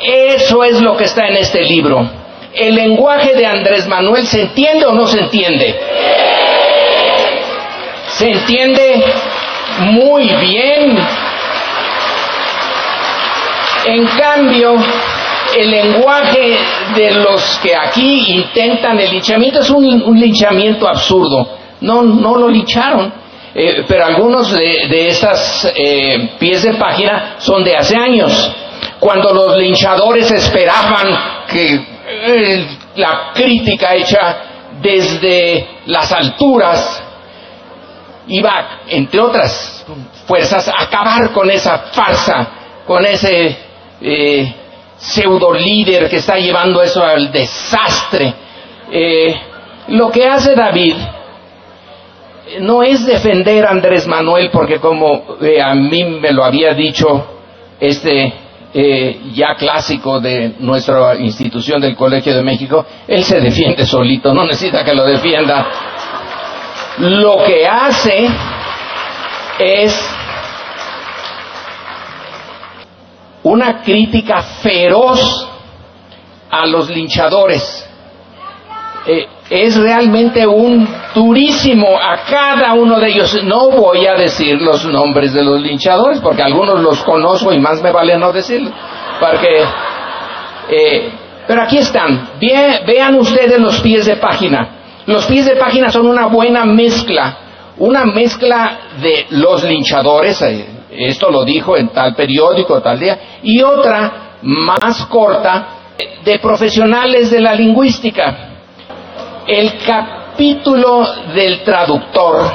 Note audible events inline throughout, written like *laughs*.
Eso es lo que está en este libro. ¿El lenguaje de Andrés Manuel se entiende o no se entiende? Se entiende muy bien. En cambio, el lenguaje de los que aquí intentan el linchamiento es un, linchamiento absurdo. No, no lo lincharon. Eh, pero algunos de, de estas eh, pies de página son de hace años, cuando los linchadores esperaban que eh, la crítica hecha desde las alturas iba, entre otras fuerzas, a acabar con esa farsa, con ese eh, pseudo líder que está llevando eso al desastre. Eh, lo que hace David no es defender a Andrés Manuel, porque como a mí me lo había dicho este ya clásico de nuestra institución del Colegio de México, él se defiende solito, no necesita que lo defienda lo que hace es una crítica feroz a los linchadores. Eh, es realmente un durísimo a cada uno de ellos. No voy a decir los nombres de los linchadores porque algunos los conozco y más me vale no decirlos. Porque, eh, pero aquí están. vean ustedes los pies de página. Los pies de página son una buena mezcla, una mezcla de los linchadores, eh, esto lo dijo en tal periódico, tal día, y otra más corta de profesionales de la lingüística. El capítulo del traductor,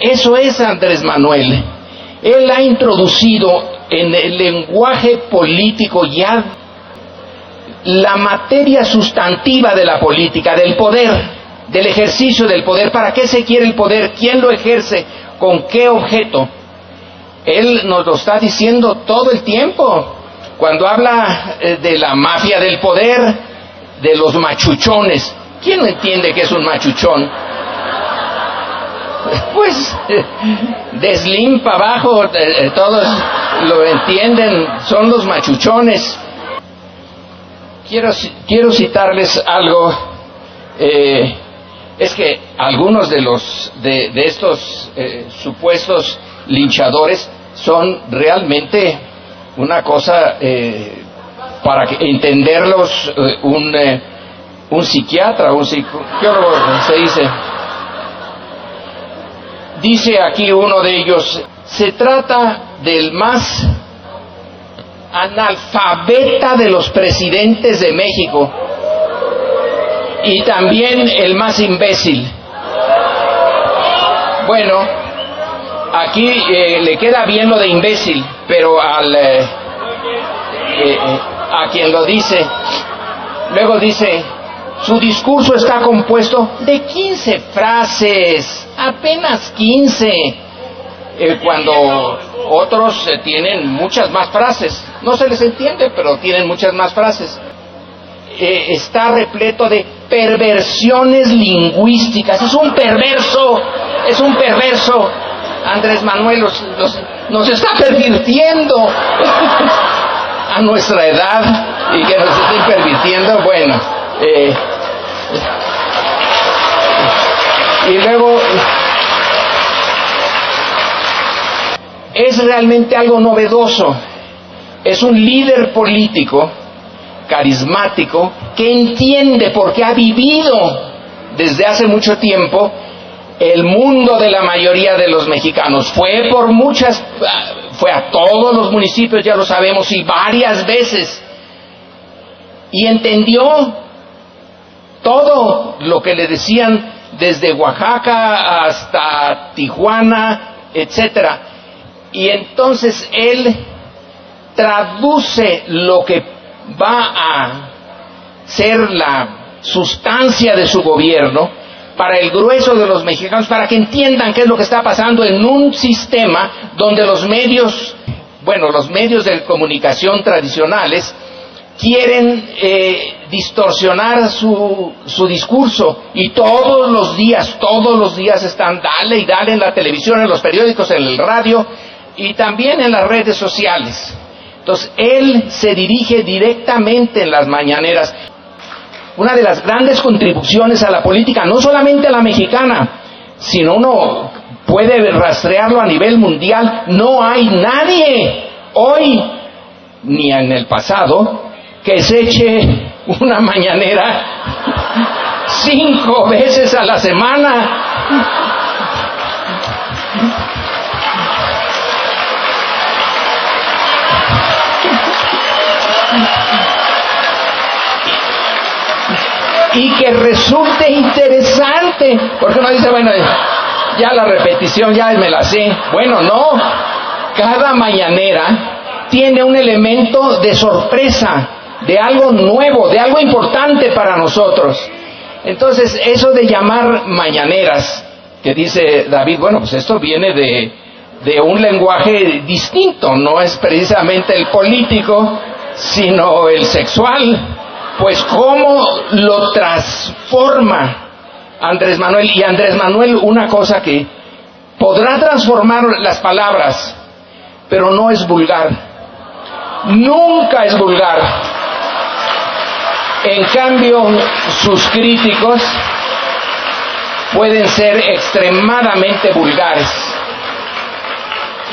eso es Andrés Manuel. Él ha introducido en el lenguaje político ya la materia sustantiva de la política, del poder, del ejercicio del poder. ¿Para qué se quiere el poder? ¿Quién lo ejerce? ¿Con qué objeto? Él nos lo está diciendo todo el tiempo. Cuando habla eh, de la mafia del poder, de los machuchones. ¿Quién no entiende que es un machuchón? Pues de Slim para abajo, eh, todos lo entienden, son los machuchones. Quiero, citarles algo. Eh, es que algunos de los de, estos eh, supuestos linchadores son realmente una cosa eh, para entenderlos un, un psiquiatra, un psicólogo se dice. Dice aquí uno de ellos, se trata del más analfabeta de los presidentes de México y también el más imbécil. Bueno, aquí eh, le queda bien lo de imbécil, pero al eh, eh, a quien lo dice, luego dice, su discurso está compuesto de 15 frases, apenas 15 eh, cuando otros eh, tienen muchas más frases. No se les entiende, pero tienen muchas más frases. Eh, está repleto de perversiones lingüísticas. Es un perverso, es un perverso. Andrés Manuel nos está pervirtiendo *laughs* a nuestra edad y que nos estén pervirtiendo, bueno. Y luego es realmente algo novedoso. Es un líder político, carismático, que entiende porque ha vivido desde hace mucho tiempo el mundo de la mayoría de los mexicanos. Fue por muchas, fue a todos los municipios, ya lo sabemos, y varias veces. Y entendió todo lo que le decían desde Oaxaca hasta Tijuana, etcétera. Y entonces él traduce lo que va a ser la sustancia de su gobierno para el grueso de los mexicanos, para que entiendan qué es lo que está pasando en un sistema donde los medios, bueno, los medios de comunicación tradicionales quieren eh, distorsionar su, su discurso y todos los días, todos los días están dale y dale en la televisión, en los periódicos, en el radio, y también en las redes sociales. Entonces, él se dirige directamente en las mañaneras. Una de las grandes contribuciones a la política, no solamente a la mexicana, sino uno puede rastrearlo a nivel mundial, no hay nadie hoy ni en el pasado que se eche una mañanera cinco veces a la semana. y que resulte interesante, porque uno dice, bueno, ya la repetición, ya me la sé. Bueno, no, cada mañanera tiene un elemento de sorpresa, de algo nuevo, de algo importante para nosotros. Entonces, eso de llamar mañaneras, que dice David, bueno, pues esto viene de, de un lenguaje distinto, no es precisamente el político, sino el sexual. Pues cómo lo transforma Andrés Manuel. Y Andrés Manuel, una cosa que podrá transformar las palabras, pero no es vulgar. Nunca es vulgar. En cambio, sus críticos pueden ser extremadamente vulgares.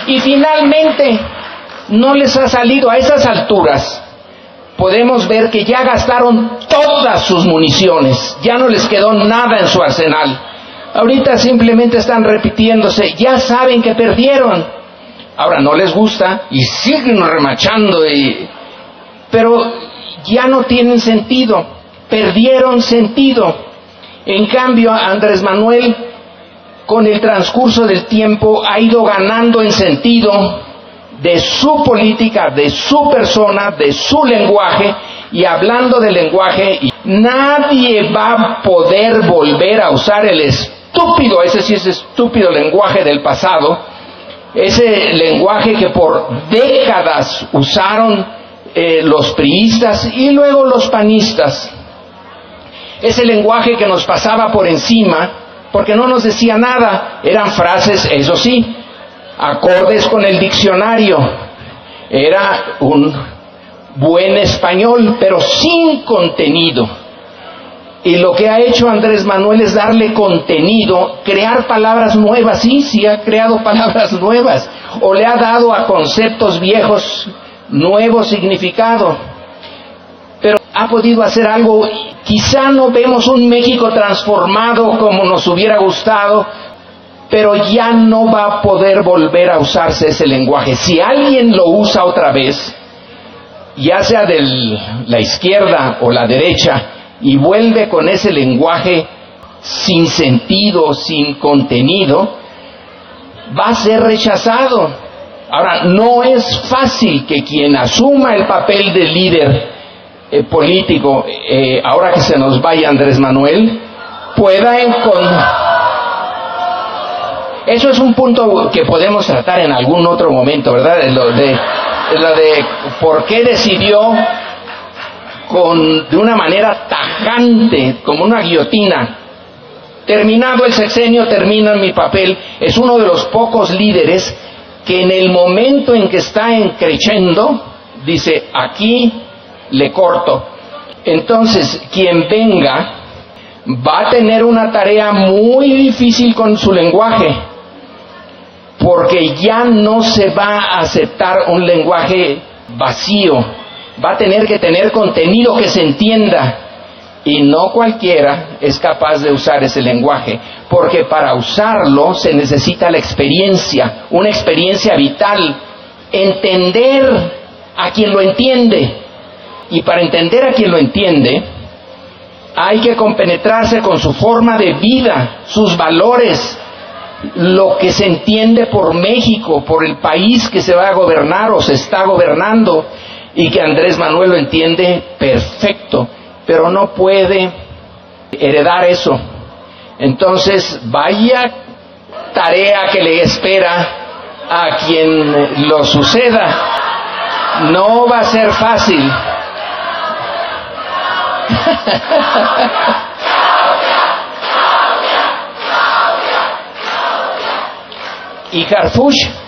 Y finalmente, no les ha salido a esas alturas. Podemos ver que ya gastaron todas sus municiones, ya no les quedó nada en su arsenal. Ahorita simplemente están repitiéndose, ya saben que perdieron. Ahora no les gusta y siguen remachando, y... pero ya no tienen sentido, perdieron sentido. En cambio, Andrés Manuel, con el transcurso del tiempo, ha ido ganando en sentido de su política, de su persona, de su lenguaje, y hablando de lenguaje, nadie va a poder volver a usar el estúpido, ese sí es estúpido lenguaje del pasado, ese lenguaje que por décadas usaron eh, los priistas y luego los panistas, ese lenguaje que nos pasaba por encima, porque no nos decía nada, eran frases, eso sí, acordes con el diccionario. Era un buen español, pero sin contenido. Y lo que ha hecho Andrés Manuel es darle contenido, crear palabras nuevas. Sí, sí ha creado *laughs* palabras nuevas. O le ha dado a conceptos viejos nuevo significado. Pero ha podido hacer algo. Quizá no vemos un México transformado como nos hubiera gustado, pero ya no va a poder volver a usarse ese lenguaje. Si alguien lo usa otra vez, ya sea de la izquierda o la derecha, y vuelve con ese lenguaje sin sentido, sin contenido, va a ser rechazado. Ahora, no es fácil que quien asuma el papel de líder eh, político, eh, ahora que se nos vaya Andrés Manuel, pueda encontrar eso es un punto que podemos tratar en algún otro momento, ¿verdad? Lo de, lo de por qué decidió con, de una manera tajante, como una guillotina, terminado el sexenio, termino mi papel, es uno de los pocos líderes que en el momento en que está encrechendo, dice, aquí le corto. Entonces, quien venga va a tener una tarea muy difícil con su lenguaje, porque ya no se va a aceptar un lenguaje vacío, va a tener que tener contenido que se entienda. Y no cualquiera es capaz de usar ese lenguaje, porque para usarlo se necesita la experiencia, una experiencia vital, entender a quien lo entiende. Y para entender a quien lo entiende, hay que compenetrarse con su forma de vida, sus valores, lo que se entiende por México, por el país que se va a gobernar o se está gobernando y que Andrés Manuel lo entiende perfecto, pero no puede heredar eso. Entonces, vaya tarea que le espera a quien lo suceda. No va a ser fácil. *laughs* ¿Y Harfush?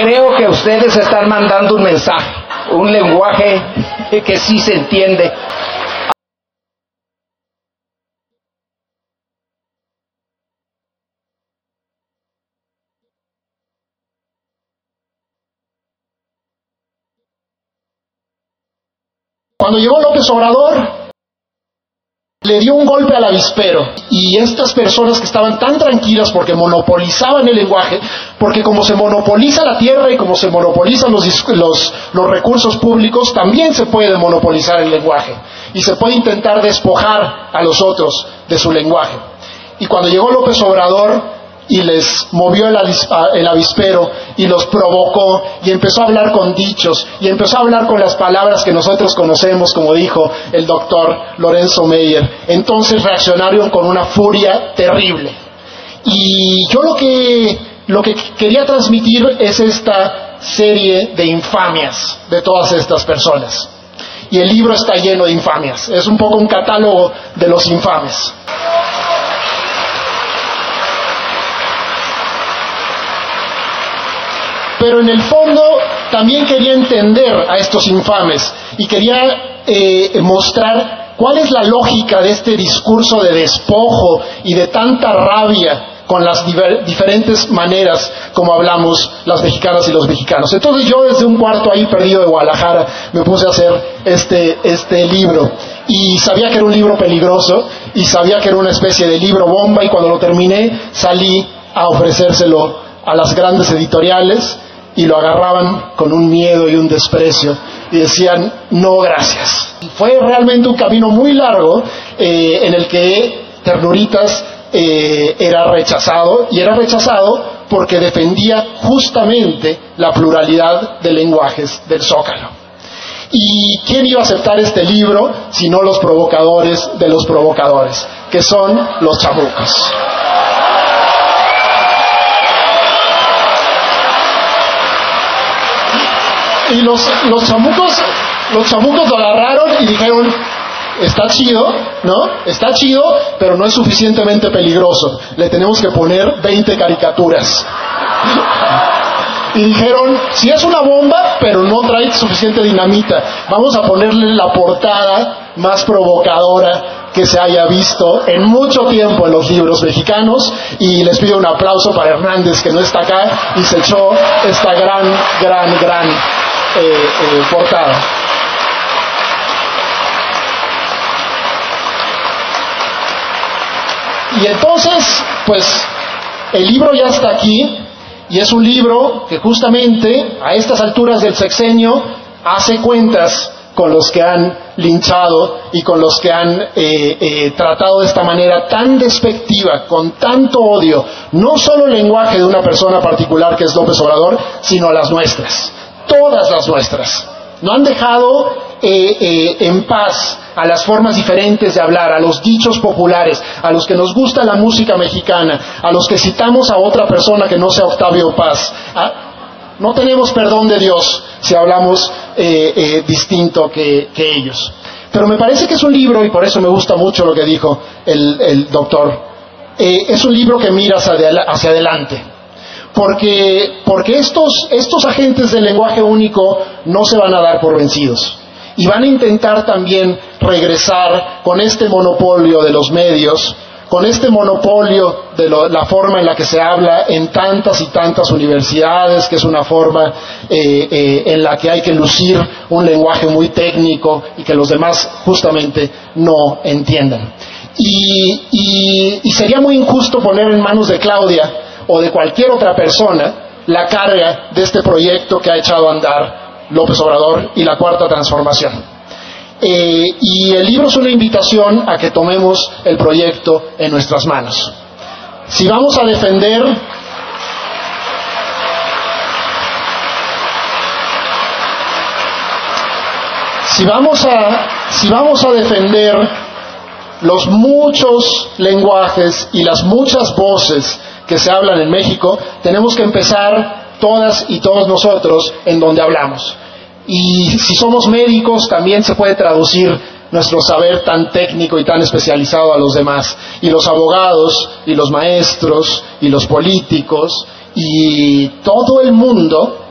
Creo que ustedes están mandando un mensaje, un lenguaje que sí se entiende. Cuando llegó López Obrador, le dio un golpe al avispero y estas personas que estaban tan tranquilas porque monopolizaban el lenguaje, porque como se monopoliza la tierra y como se monopolizan los, los, los recursos públicos, también se puede monopolizar el lenguaje y se puede intentar despojar a los otros de su lenguaje. Y cuando llegó López Obrador, y les movió el, avispero y los provocó y empezó a hablar con dichos y empezó a hablar con las palabras que nosotros conocemos, como dijo el doctor Lorenzo Meyer. Entonces reaccionaron con una furia terrible. Y yo lo que, lo que quería transmitir es esta serie de infamias de todas estas personas. Y el libro está lleno de infamias. Es un poco un catálogo de los infames. Pero en el fondo también quería entender a estos infames y quería eh, mostrar cuál es la lógica de este discurso de despojo y de tanta rabia con las diferentes maneras como hablamos las mexicanas y los mexicanos. Entonces yo desde un cuarto ahí perdido de Guadalajara me puse a hacer este, este libro y sabía que era un libro peligroso y sabía que era una especie de libro bomba y cuando lo terminé salí a ofrecérselo a las grandes editoriales y lo agarraban con un miedo y un desprecio y decían, no, gracias. Fue realmente un camino muy largo eh, en el que Ternuritas eh, era rechazado y era rechazado porque defendía justamente la pluralidad de lenguajes del zócalo. ¿Y quién iba a aceptar este libro si no los provocadores de los provocadores, que son los chamucos? Y los, los chamucos, los chamucos lo agarraron y dijeron, está chido, ¿no? Está chido, pero no es suficientemente peligroso. Le tenemos que poner 20 caricaturas. Y dijeron, si es una bomba, pero no trae suficiente dinamita, vamos a ponerle la portada más provocadora que se haya visto en mucho tiempo en los libros mexicanos y les pido un aplauso para Hernández que no está acá y se echó esta gran, gran, gran eh, eh, portada. Y entonces, pues, el libro ya está aquí y es un libro que justamente a estas alturas del sexenio hace cuentas con los que han linchado y con los que han eh, tratado de esta manera tan despectiva, con tanto odio, no solo el lenguaje de una persona particular que es López Obrador, sino las nuestras todas las nuestras. No han dejado eh, eh, en paz a las formas diferentes de hablar, a los dichos populares, a los que nos gusta la música mexicana, a los que citamos a otra persona que no sea Octavio Paz. Ah, no tenemos perdón de Dios si hablamos eh, distinto que, ellos. Pero me parece que es un libro, y por eso me gusta mucho lo que dijo el, doctor, es un libro que mira hacia adelante porque, porque estos, estos agentes del lenguaje único no se van a dar por vencidos y van a intentar también regresar con este monopolio de los medios, con este monopolio de la forma en la que se habla en tantas y tantas universidades, que es una forma eh, eh, en la que hay que lucir un lenguaje muy técnico y que los demás justamente no entiendan. y sería muy injusto poner en manos de Claudia o de cualquier otra persona la carga de este proyecto que ha echado a andar López Obrador y la cuarta transformación. Eh, y el libro es una invitación a que tomemos el proyecto en nuestras manos. Si vamos a defender si vamos a, si vamos a defender los muchos lenguajes y las muchas voces que se hablan en México, tenemos que empezar todas y todos nosotros en donde hablamos. Y si somos médicos, también se puede traducir nuestro saber tan técnico y tan especializado a los demás. Y los abogados, y los maestros, y los políticos, y todo el mundo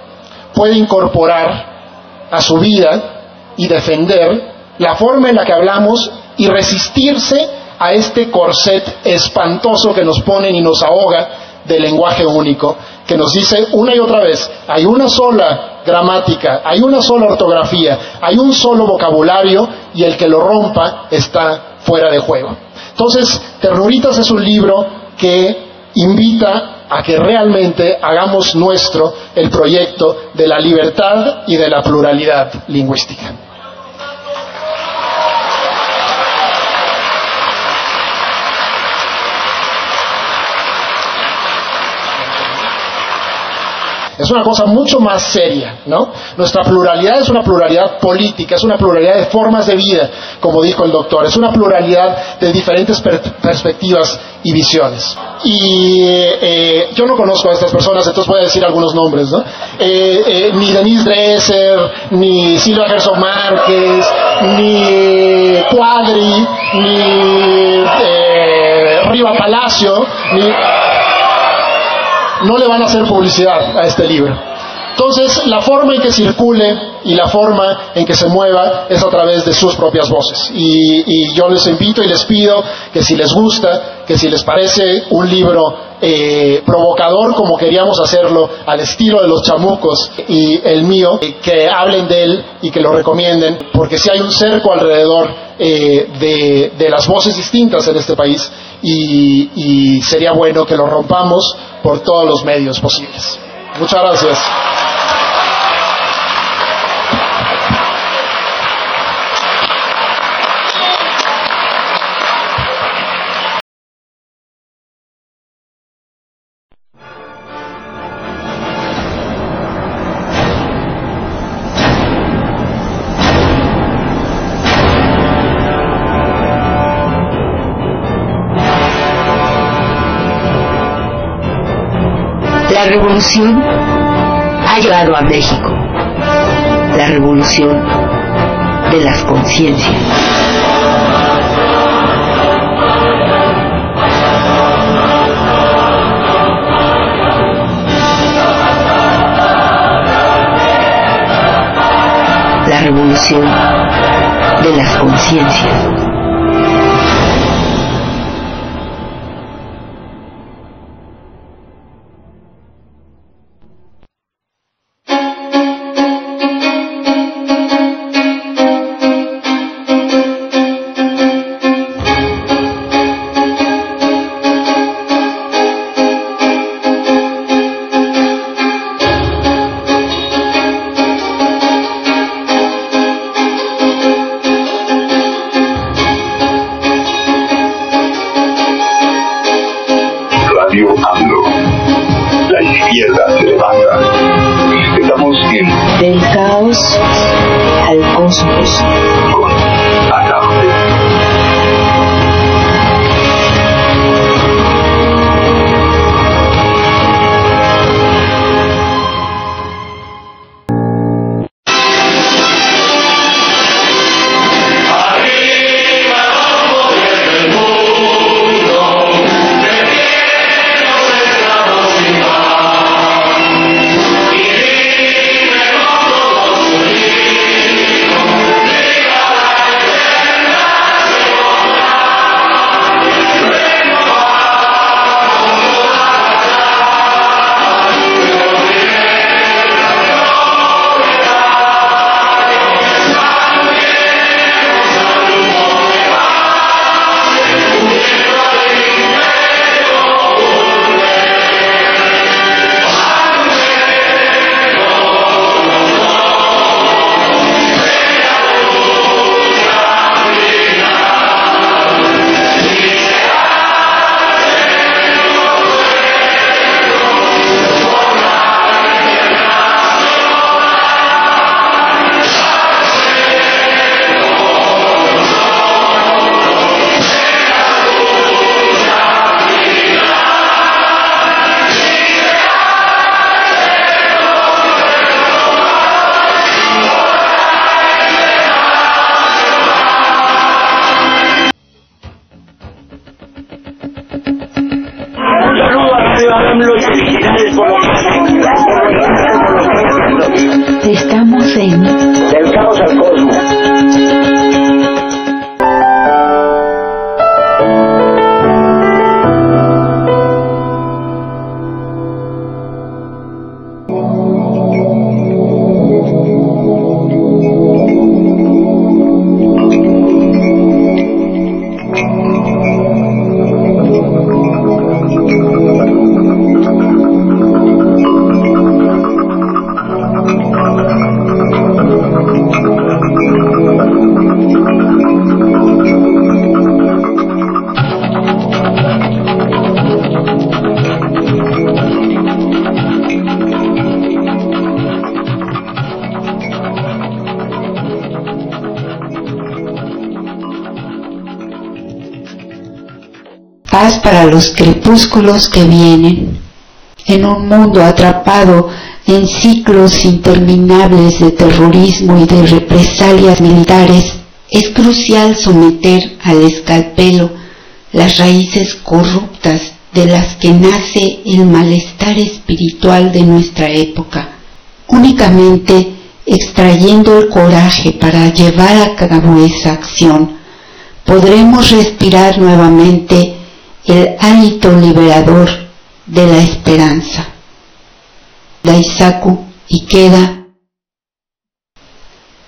puede incorporar a su vida y defender la forma en la que hablamos y resistirse a este corset espantoso que nos ponen y nos ahoga del lenguaje único, que nos dice una y otra vez, hay una sola gramática, hay una sola ortografía, hay un solo vocabulario y el que lo rompa está fuera de juego. Entonces, Ternuritas es un libro que invita a que realmente hagamos nuestro el proyecto de la libertad y de la pluralidad lingüística. Es una cosa mucho más seria, ¿no? Nuestra pluralidad es una pluralidad política, es una pluralidad de formas de vida, como dijo el doctor, es una pluralidad de diferentes perspectivas y visiones. Y eh, yo no conozco a estas personas, entonces voy a decir algunos nombres, ¿no? Eh, eh, ni Denise Dresser, ni Silvia Gerson Márquez, ni Cuadri, ni Riva Palacio, ni no le van a hacer publicidad a este libro. Entonces, la forma en que circule y la forma en que se mueva es a través de sus propias voces. Y, yo les invito y les pido que si les gusta, que si les parece un libro eh, provocador como queríamos hacerlo al estilo de los chamucos y el mío, que hablen de él y que lo recomienden, porque si hay un cerco alrededor eh, de, las voces distintas en este país y sería bueno que lo rompamos por todos los medios posibles. Muchas gracias. Revolución ha llegado a México. La revolución de las conciencias. La revolución de las conciencias. Los crepúsculos que vienen. En un mundo atrapado en ciclos interminables de terrorismo y de represalias militares, es crucial someter al escalpelo las raíces corruptas de las que nace el malestar espiritual de nuestra época. Únicamente extrayendo el coraje para llevar a cabo esa acción, podremos respirar nuevamente el hálito liberador de la esperanza. Daisaku Ikeda,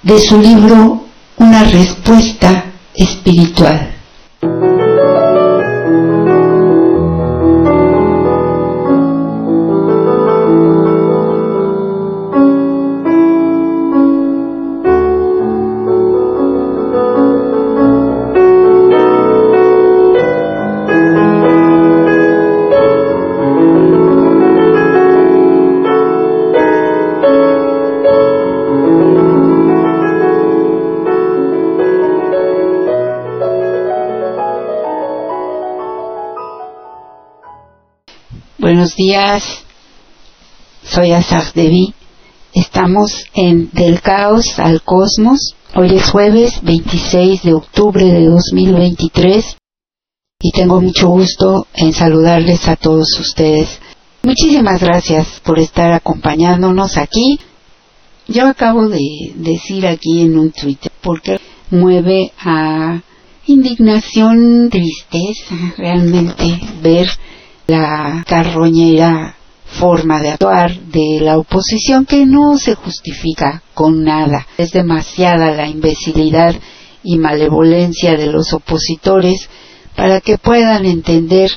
de su libro Una respuesta espiritual. Días, soy Azar Devi. Estamos en Del Caos al Cosmos. Hoy es jueves 26 de octubre de 2023 y tengo mucho gusto en saludarles a todos ustedes. Muchísimas gracias por estar acompañándonos aquí. Yo acabo de decir aquí en un Twitter porque mueve a indignación, tristeza, realmente ver la carroñera forma de actuar de la oposición que no se justifica con nada. Es demasiada la imbecilidad y malevolencia de los opositores para que puedan entender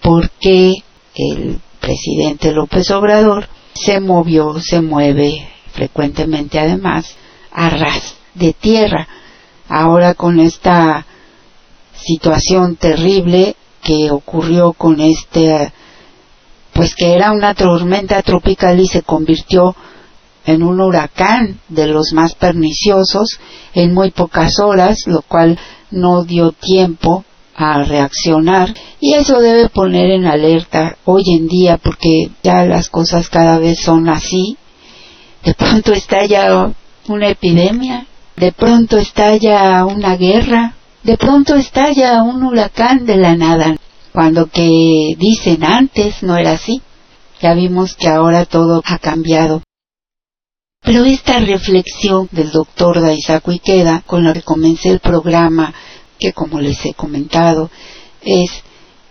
por qué el presidente López Obrador se movió, se mueve frecuentemente además a ras de tierra. Ahora con esta situación terrible que ocurrió con este, pues que era una tormenta tropical y se convirtió en un huracán de los más perniciosos en muy pocas horas, lo cual no dio tiempo a reaccionar y eso debe poner en alerta hoy en día porque ya las cosas cada vez son así. De pronto estalla una epidemia, de pronto estalla una guerra, de pronto estalla un huracán de la nada, cuando que dicen antes no era así. Ya vimos que ahora todo ha cambiado. Pero esta reflexión del doctor Daisaku Ikeda, con la que comencé el programa, que como les he comentado, es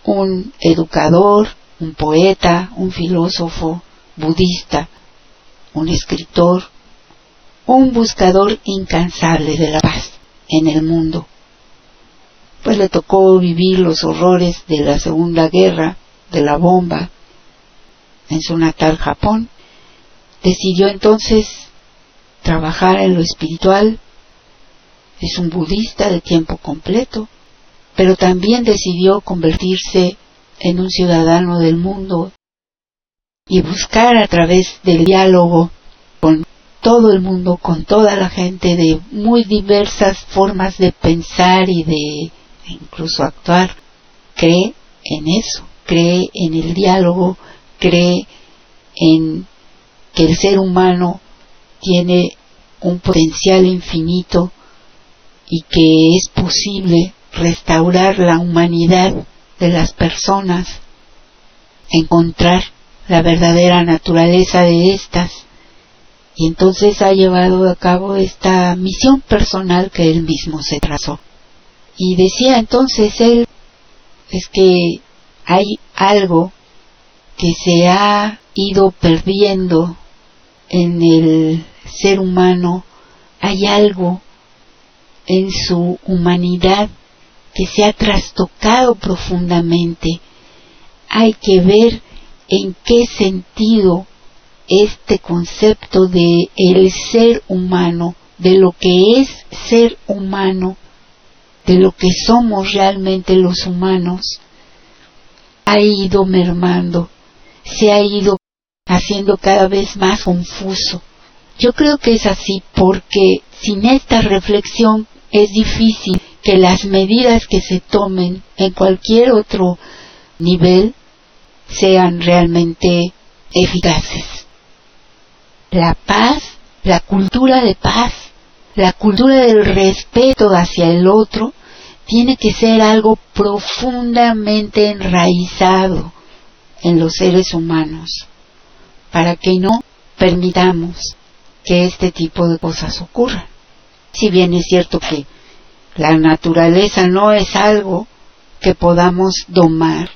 un educador, un poeta, un filósofo budista, un escritor, un buscador incansable de la paz en el mundo pues le tocó vivir los horrores de la Segunda Guerra, de la bomba, en su natal Japón. Decidió entonces trabajar en lo espiritual. Es un budista de tiempo completo, pero también decidió convertirse en un ciudadano del mundo y buscar a través del diálogo con todo el mundo, con toda la gente de muy diversas formas de pensar y de incluso actuar, cree en eso, cree en el diálogo, cree en que el ser humano tiene un potencial infinito y que es posible restaurar la humanidad de las personas, encontrar la verdadera naturaleza de estas. Y entonces ha llevado a cabo esta misión personal que él mismo se trazó. Y decía entonces él, es que hay algo que se ha ido perdiendo en el ser humano, hay algo en su humanidad que se ha trastocado profundamente, hay que ver en qué sentido este concepto de el ser humano, de lo que es ser humano, de lo que somos realmente los humanos, ha ido mermando, se ha ido haciendo cada vez más confuso. Yo creo que es así porque sin esta reflexión es difícil que las medidas que se tomen en cualquier otro nivel sean realmente eficaces. La paz, la cultura de paz, la cultura del respeto hacia el otro, tiene que ser algo profundamente enraizado en los seres humanos para que no permitamos que este tipo de cosas ocurran. Si bien es cierto que la naturaleza no es algo que podamos domar,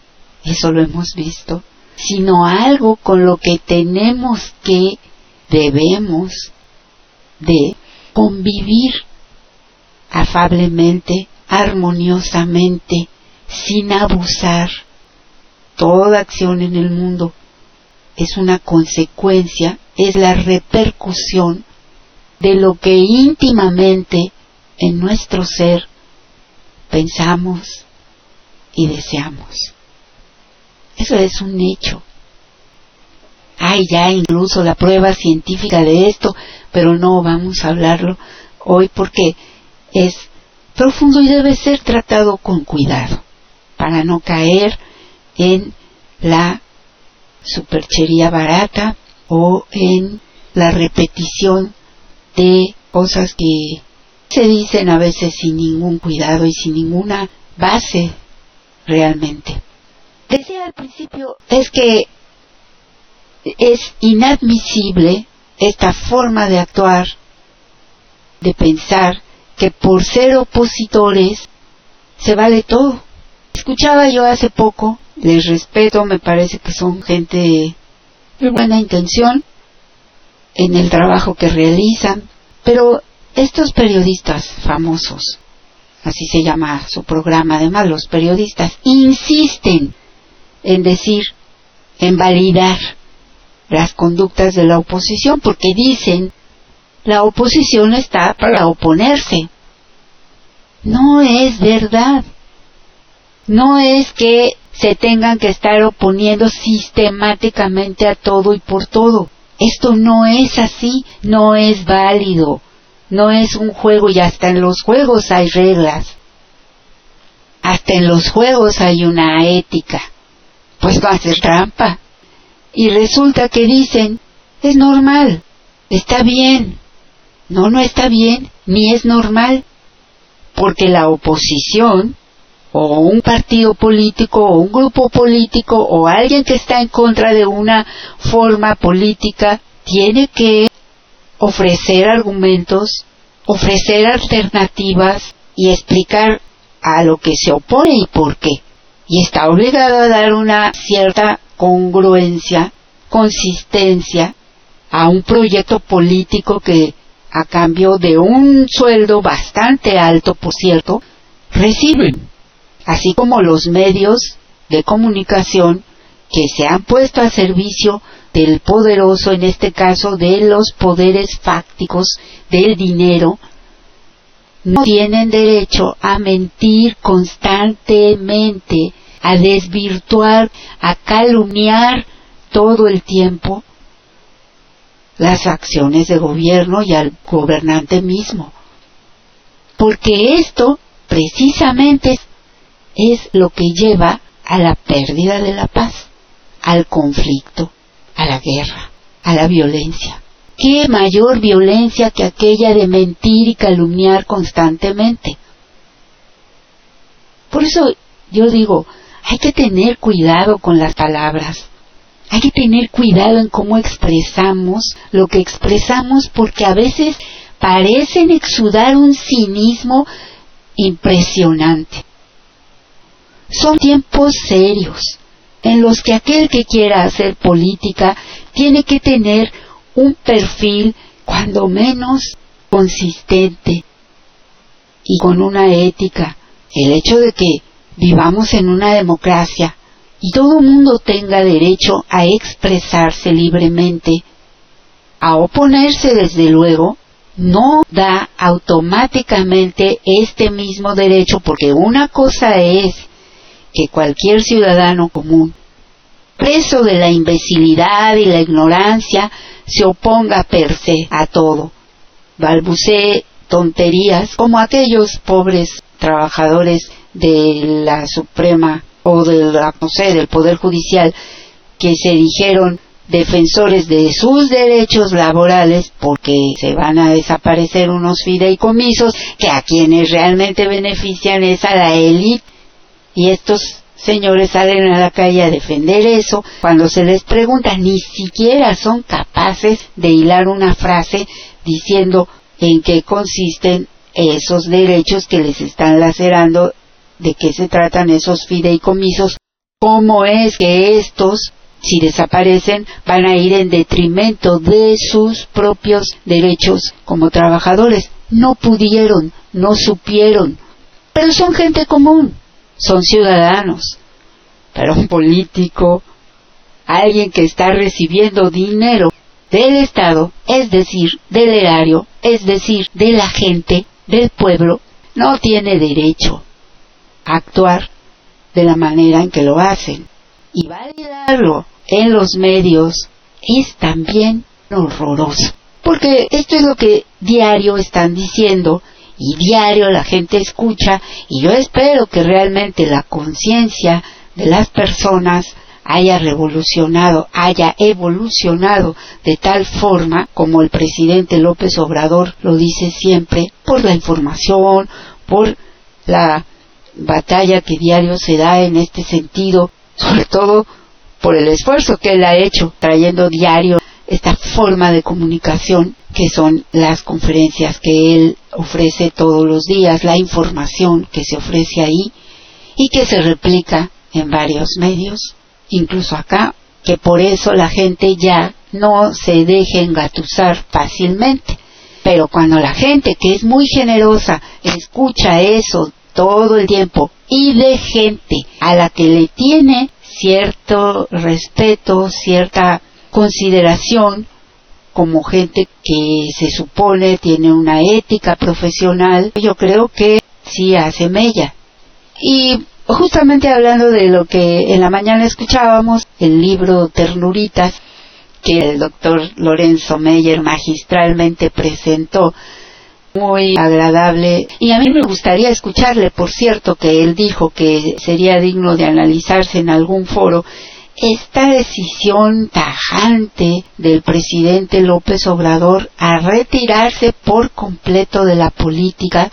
eso lo hemos visto, sino algo con lo que tenemos que, debemos de convivir afablemente, armoniosamente, sin abusar. Toda acción en el mundo es una consecuencia, es la repercusión de lo que íntimamente en nuestro ser pensamos y deseamos. Eso es un hecho. Hay ya incluso la prueba científica de esto, pero no vamos a hablarlo hoy porque es profundo y debe ser tratado con cuidado para no caer en la superchería barata o en la repetición de cosas que se dicen a veces sin ningún cuidado y sin ninguna base realmente. Decía al principio, es que es inadmisible esta forma de actuar, de pensar que por ser opositores se vale todo. Escuchaba yo hace poco, les respeto, me parece que son gente de buena intención en el trabajo que realizan, pero estos periodistas famosos, así se llama su programa, además los periodistas insisten en decir, en validar las conductas de la oposición, porque dicen, la oposición está para oponerse. No es verdad. No es que se tengan que estar oponiendo sistemáticamente a todo y por todo. Esto no es así, no es válido no es un juego y hasta en los juegos hay reglas. Hasta en los juegos hay una ética. Pues va a ser trampa. Y resulta que dicen, es normal, está bien. No, no está bien, ni es normal. Porque la oposición, o un partido político, o un grupo político, o alguien que está en contra de una forma política, tiene que ofrecer argumentos, ofrecer alternativas y explicar a lo que se opone y por qué. Y está obligado a dar una cierta congruencia, consistencia a un proyecto político que, a cambio de un sueldo bastante alto, por cierto, reciben. Así como los medios de comunicación que se han puesto a servicio del poderoso, en este caso de los poderes fácticos del dinero, no tienen derecho a mentir constantemente, a desvirtuar, a calumniar todo el tiempo las acciones de gobierno y al gobernante mismo. Porque esto precisamente es lo que lleva a la pérdida de la paz, al conflicto a la guerra, a la violencia. ¿Qué mayor violencia que aquella de mentir y calumniar constantemente? Por eso yo digo, hay que tener cuidado con las palabras. Hay que tener cuidado en cómo expresamos lo que expresamos porque a veces parecen exudar un cinismo impresionante. Son tiempos serios en los que aquel que quiera hacer política tiene que tener un perfil cuando menos consistente y con una ética. El hecho de que vivamos en una democracia y todo mundo tenga derecho a expresarse libremente, a oponerse desde luego, no da automáticamente este mismo derecho porque una cosa es que cualquier ciudadano común, preso de la imbecilidad y la ignorancia, se oponga per se a todo, balbucee tonterías como aquellos pobres trabajadores de la Suprema o de la, no sé, del Poder Judicial que se dijeron defensores de sus derechos laborales porque se van a desaparecer unos fideicomisos que a quienes realmente benefician es a la élite. Y estos señores salen a la calle a defender eso cuando se les pregunta ni siquiera son capaces de hilar una frase diciendo en qué consisten esos derechos que les están lacerando de qué se tratan esos fideicomisos cómo es que estos si desaparecen, van a ir en detrimento de sus propios derechos como trabajadores. No pudieron, no supieron, pero son gente común, son ciudadanos. Pero un político, alguien que está recibiendo dinero del Estado, es decir, del erario, es decir, de la gente, del pueblo, no tiene derecho actuar de la manera en que lo hacen. Y validarlo en los medios es también horroroso. Porque esto es lo que diario están diciendo y diario la gente escucha y yo espero que realmente la conciencia de las personas haya revolucionado, haya evolucionado de tal forma como el presidente López Obrador lo dice siempre, por la información, por la batalla que diario se da en este sentido, sobre todo por el esfuerzo que él ha hecho trayendo diario esta forma de comunicación que son las conferencias que él ofrece todos los días, la información que se ofrece ahí y que se replica en varios medios, incluso acá, que por eso la gente ya no se deje engatusar fácilmente. Pero cuando la gente que es muy generosa escucha eso todo el tiempo y de gente a la que le tiene cierto respeto, cierta consideración como gente que se supone tiene una ética profesional, yo creo que sí hace mella. Y justamente hablando de lo que en la mañana escuchábamos, el libro Ternuritas, que el doctor Lorenzo Meyer magistralmente presentó, muy agradable. Y a mí me gustaría escucharle, por cierto, que él dijo que sería digno de analizarse en algún foro esta decisión tajante del presidente López Obrador a retirarse por completo de la política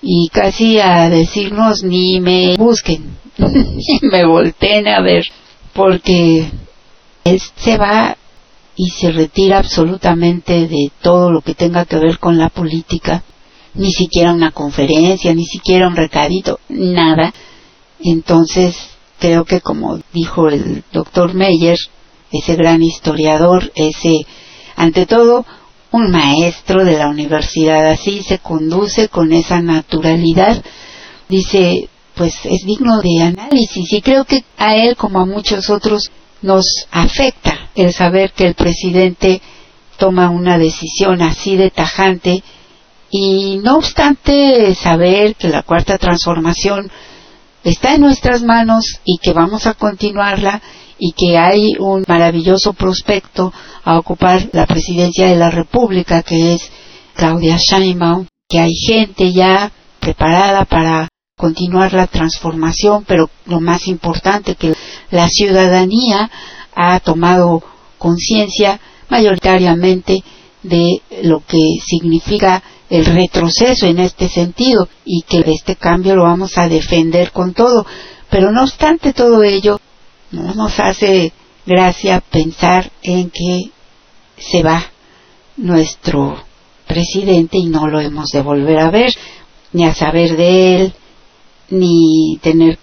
y casi a decirnos ni me busquen, *laughs* ni me volteen a ver, porque se va y se retira absolutamente de todo lo que tenga que ver con la política, ni siquiera una conferencia, ni siquiera un recadito, nada. Entonces, creo que como dijo el doctor Meyer, ese gran historiador, ese, ante todo, un maestro de la universidad, así se conduce con esa naturalidad, dice, pues es digno de análisis y creo que a él como a muchos otros nos afecta el saber que el presidente toma una decisión así de tajante y no obstante saber que la cuarta transformación está en nuestras manos y que vamos a continuarla y que hay un maravilloso prospecto a ocupar la presidencia de la República que es Claudia Sheinbaum, que hay gente ya preparada para continuar la transformación, pero lo más importante que la ciudadanía ha tomado conciencia mayoritariamente de lo que significa el retroceso en este sentido y que este cambio lo vamos a defender con todo. Pero no obstante todo ello, no nos hace gracia pensar en que se va nuestro presidente y no lo hemos de volver a ver, ni a saber de él, ni tener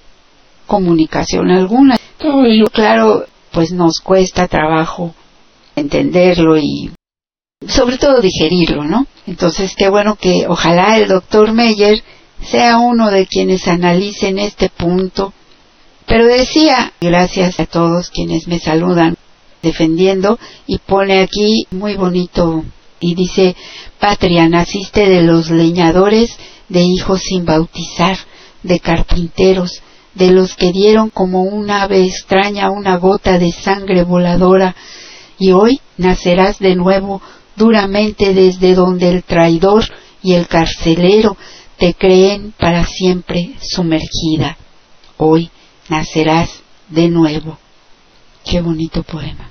comunicación alguna. Todo ello, claro, pues nos cuesta trabajo entenderlo y sobre todo digerirlo, ¿no? Entonces, qué bueno que ojalá el doctor Meyer sea uno de quienes analicen este punto Pero decía, gracias a todos quienes me saludan defendiendo, y pone aquí muy bonito, y dice, Patria, naciste de los leñadores, de hijos sin bautizar, de carpinteros, de los que dieron como un ave extraña una gota de sangre voladora, y hoy nacerás de nuevo duramente desde donde el traidor y el carcelero te creen para siempre sumergida. Hoy nacerás de nuevo. Qué bonito poema.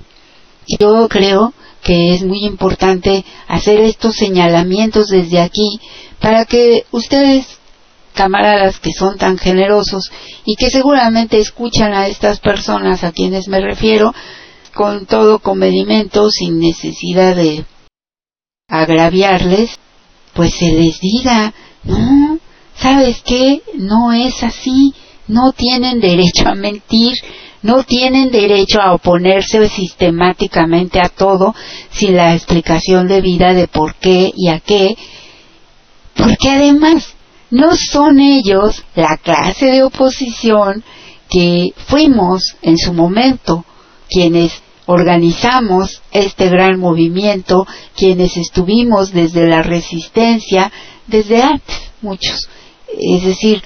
Yo creo que es muy importante hacer estos señalamientos desde aquí para que ustedes, camaradas que son tan generosos y que seguramente escuchan a estas personas a quienes me refiero, con todo comedimento, sin necesidad de agraviarles, pues se les diga, no, ¿sabes qué? No es así, no tienen derecho a mentir, no tienen derecho a oponerse sistemáticamente a todo sin la explicación debida de por qué y a qué, porque además no son ellos la clase de oposición que fuimos en su momento quienes organizamos este gran movimiento, quienes estuvimos desde la resistencia, desde antes, muchos. Es decir,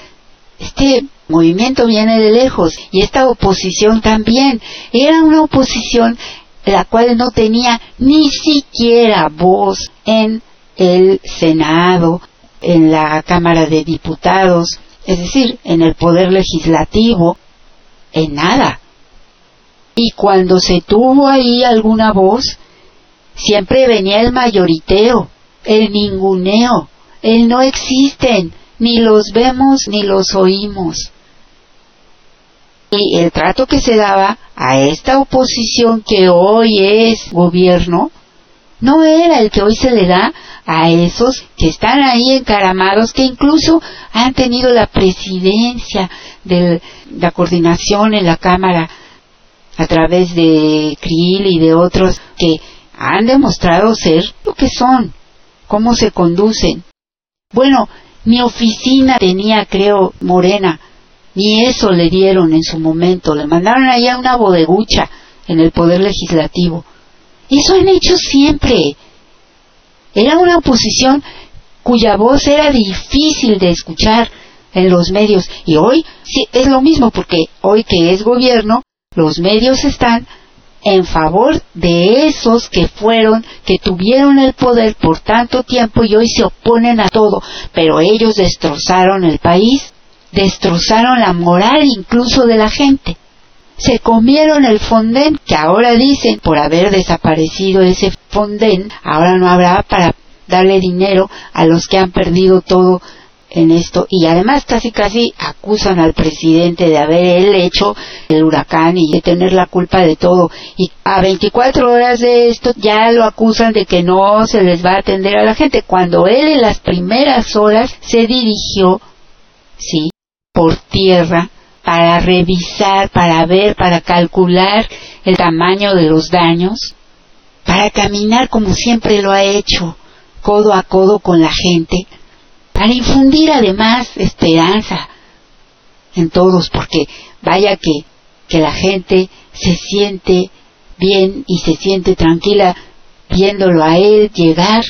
este movimiento viene de lejos y esta oposición también era una oposición la cual no tenía ni siquiera voz en el Senado, en la Cámara de Diputados, es decir, en el Poder Legislativo, en nada. Y cuando se tuvo ahí alguna voz, siempre venía el mayoriteo, el ninguneo, el no existen, ni los vemos ni los oímos. Y el trato que se daba a esta oposición que hoy es gobierno, no era el que hoy se le da a esos que están ahí encaramados, que incluso han tenido la presidencia de la coordinación en la Cámara a través de Krill y de otros que han demostrado ser lo que son, cómo se conducen. Bueno, mi oficina tenía, creo, morena, ni eso le dieron en su momento, le mandaron allá una bodegucha en el Poder Legislativo. Eso han hecho siempre. Era una oposición cuya voz era difícil de escuchar en los medios y hoy sí es lo mismo porque hoy que es gobierno los medios están en favor de esos que fueron, que tuvieron el poder por tanto tiempo y hoy se oponen a todo, pero ellos destrozaron el país, destrozaron la moral incluso de la gente. Se comieron el fondén, que ahora dicen, por haber desaparecido ese fondén, ahora no habrá para darle dinero a los que han perdido todo en esto. Y además casi casi acusan al presidente de haber él hecho el huracán y de tener la culpa de todo. Y a 24 horas de esto ya lo acusan de que no se les va a atender a la gente cuando él en las primeras horas se dirigió sí por tierra para revisar, para ver, para calcular el tamaño de los daños, para caminar como siempre lo ha hecho, codo a codo con la gente, para infundir además esperanza en todos, porque vaya que, que la gente se siente bien y se siente tranquila viéndolo a él llegar,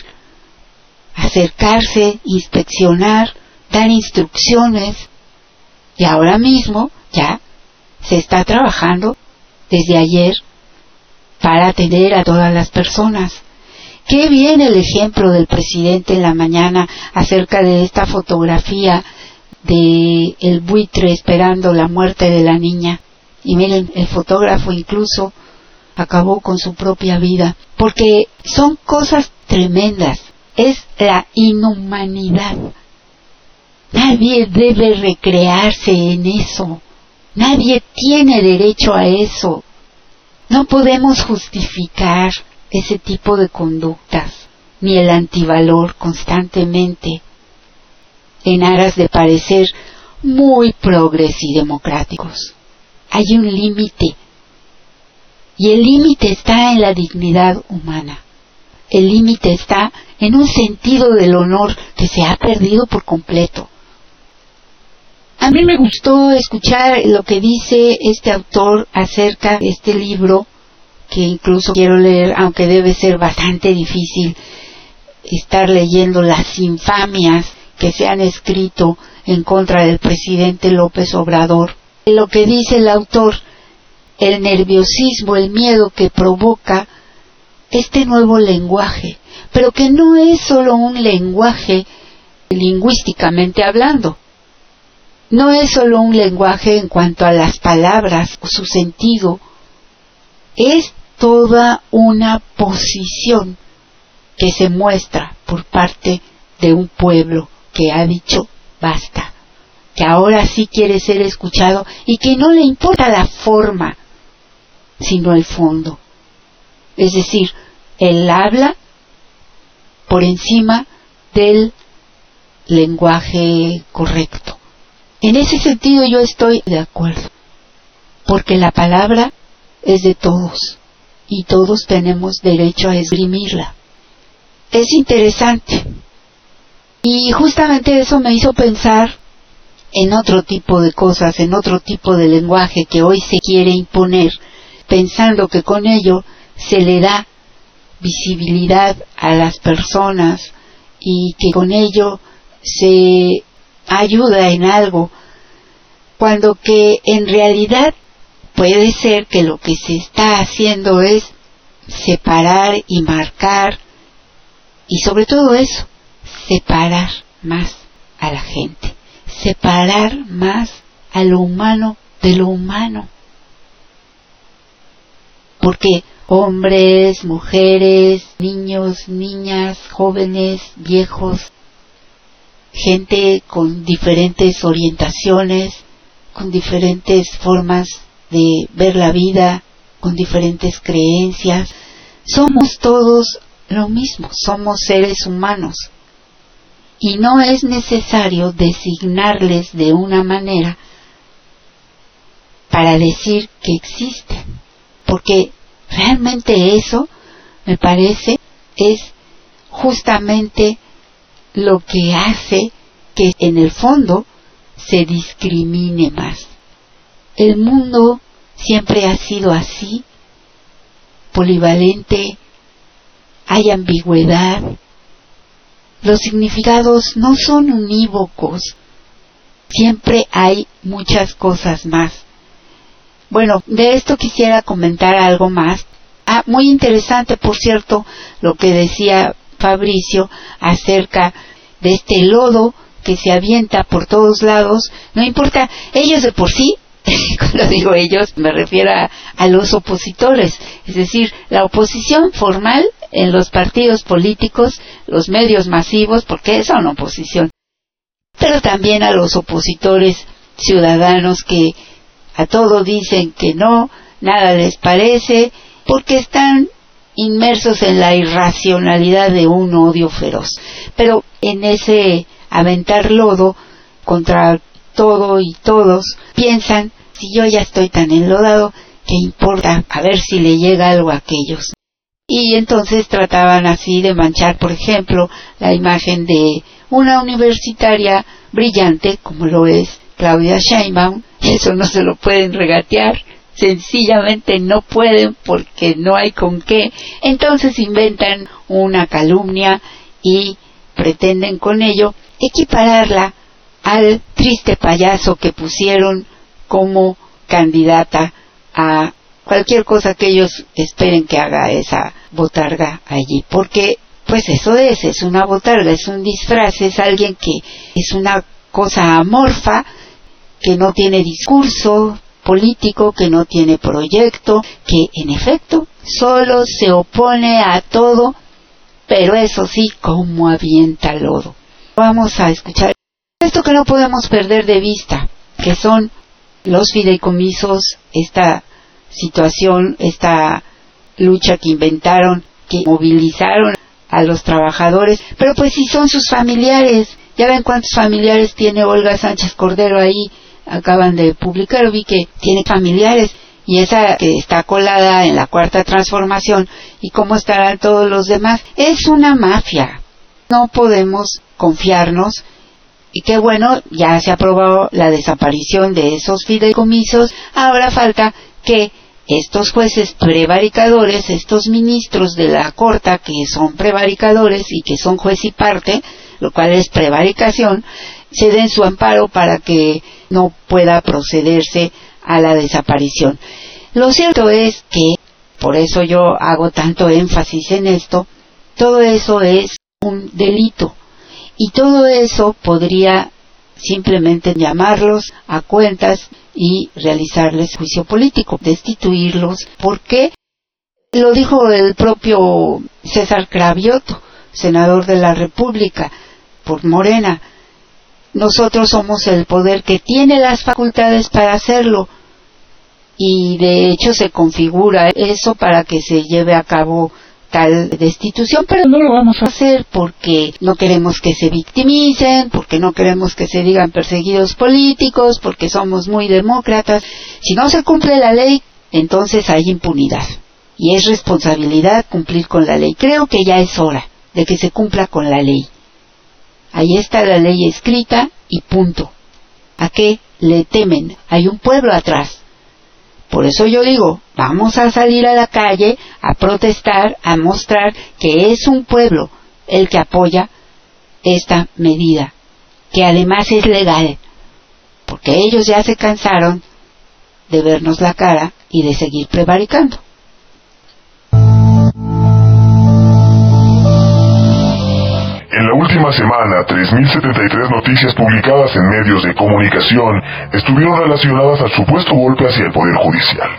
acercarse, inspeccionar, dar instrucciones. Y ahora mismo ya se está trabajando desde ayer para atender a todas las personas. Qué bien el ejemplo del presidente en la mañana acerca de esta fotografía de el buitre esperando la muerte de la niña. Y miren, el fotógrafo incluso acabó con su propia vida, porque son cosas tremendas. Es la inhumanidad. Nadie debe recrearse en eso. Nadie tiene derecho a eso. No podemos justificar ese tipo de conductas, ni el antivalor constantemente, en aras de parecer muy progres y democráticos. Hay un límite, y el límite está en la dignidad humana. El límite está en un sentido del honor que se ha perdido por completo. A mí me gustó escuchar lo que dice este autor acerca de este libro, que incluso quiero leer, aunque debe ser bastante difícil estar leyendo las infamias que se han escrito en contra del presidente López Obrador. Lo que dice el autor, el nerviosismo, el miedo que provoca este nuevo lenguaje, pero que no es solo un lenguaje lingüísticamente hablando, no es solo un lenguaje en cuanto a las palabras o su sentido, es toda una posición que se muestra por parte de un pueblo que ha dicho basta, que ahora sí quiere ser escuchado y que no le importa la forma, sino el fondo. Es decir, él habla por encima del lenguaje correcto. En ese sentido yo estoy de acuerdo, porque la palabra es de todos y todos tenemos derecho a esgrimirla. Es interesante. Y justamente eso me hizo pensar en otro tipo de cosas, en otro tipo de lenguaje que hoy se quiere imponer, pensando que con ello se le da visibilidad a las personas y que con ello se ayuda en algo, cuando que en realidad puede ser que lo que se está haciendo es separar y marcar y sobre todo eso, separar más a la gente, separar más a lo humano de lo humano. Porque hombres, mujeres, niños, niñas, jóvenes, viejos, gente con diferentes orientaciones, con diferentes formas de ver la vida, con diferentes creencias. Somos todos lo mismo, somos seres humanos. Y no es necesario designarles de una manera para decir que existen, porque realmente eso, me parece, es justamente lo que hace que en el fondo se discrimine más. El mundo siempre ha sido así, polivalente, hay ambigüedad, los significados no son unívocos, siempre hay muchas cosas más. Bueno, de esto quisiera comentar algo más. Ah, muy interesante, por cierto, lo que decía Fabricio acerca de este lodo que se avienta por todos lados, no importa, ellos de por sí, *laughs* cuando digo ellos me refiero a, los opositores, es decir, la oposición formal en los partidos políticos, los medios masivos, porque son oposición, pero también a los opositores ciudadanos que a todo dicen que no, nada les parece, porque están inmersos en la irracionalidad de un odio feroz. Pero en ese aventar lodo contra todo y todos, piensan, si yo ya estoy tan enlodado, ¿qué importa? A ver si le llega algo a aquellos. Y entonces trataban así de manchar, por ejemplo, la imagen de una universitaria brillante, como lo es Claudia Sheinbaum, eso no se lo pueden regatear, sencillamente no pueden porque no hay con qué, entonces inventan una calumnia y pretenden con ello equipararla al triste payaso que pusieron como candidata a cualquier cosa que ellos esperen que haga esa botarga allí, porque pues eso es, es una botarga, es un disfraz, es alguien que es una cosa amorfa, que no tiene discurso político, que no tiene proyecto, que en efecto solo se opone a todo, pero eso sí, como avienta lodo. Vamos a escuchar esto que no podemos perder de vista, que son los fideicomisos, esta situación, esta lucha que inventaron, que movilizaron a los trabajadores, pero pues si son sus familiares, ya ven cuántos familiares tiene Olga Sánchez Cordero ahí, acaban de publicar, vi que tiene familiares y esa que está colada en la cuarta transformación y cómo estarán todos los demás, es una mafia. No podemos confiarnos Y qué bueno, ya se aprobó la desaparición de esos fideicomisos. Ahora falta que estos jueces prevaricadores, estos ministros de la corta que son prevaricadores y que son juez y parte, lo cual es prevaricación, se den su amparo para que no pueda procederse a la desaparición. Lo cierto es que, por eso yo hago tanto énfasis en esto, todo eso es un delito y todo eso podría simplemente llamarlos a cuentas y realizarles juicio político, destituirlos, porque lo dijo el propio César Cravioto, senador de la República, por Morena. Nosotros somos el poder que tiene las facultades para hacerlo y de hecho se configura eso para que se lleve a cabo tal destitución, pero no lo vamos a hacer porque no queremos que se victimicen, porque no queremos que se digan perseguidos políticos, porque somos muy demócratas. Si no se cumple la ley, entonces hay impunidad. Y es responsabilidad cumplir con la ley. Creo que ya es hora de que se cumpla con la ley. Ahí está la ley escrita y punto. ¿A qué le temen? Hay un pueblo atrás por eso yo digo, vamos a salir a la calle a protestar, a mostrar que es un pueblo el que apoya esta medida, que además es legal, porque ellos ya se cansaron de vernos la cara y de seguir prevaricando. Última semana, 3.073 noticias publicadas en medios de comunicación estuvieron relacionadas al supuesto golpe hacia el Poder Judicial.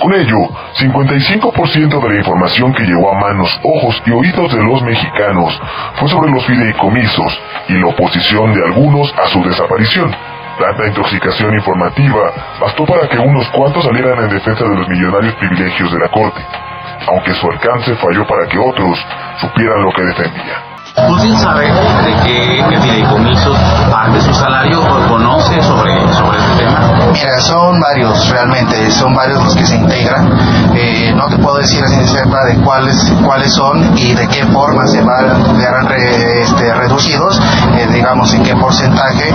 Con ello, 55% de la información que llegó a manos, ojos y oídos de los mexicanos fue sobre los fideicomisos y la oposición de algunos a su desaparición. Tanta intoxicación informativa bastó para que unos cuantos salieran en defensa de los millonarios privilegios de la Corte, aunque su alcance falló para que otros supieran lo que defendían. ¿Usted sabe de qué, qué fideicomisos parte su salario o conoce sobre, sobre este tema? Mira, son varios realmente, son varios los que se integran. Eh, no te puedo decir así cerca de cuáles cuáles son y de qué forma se van verán re, este, reducidos, eh, digamos en qué porcentaje.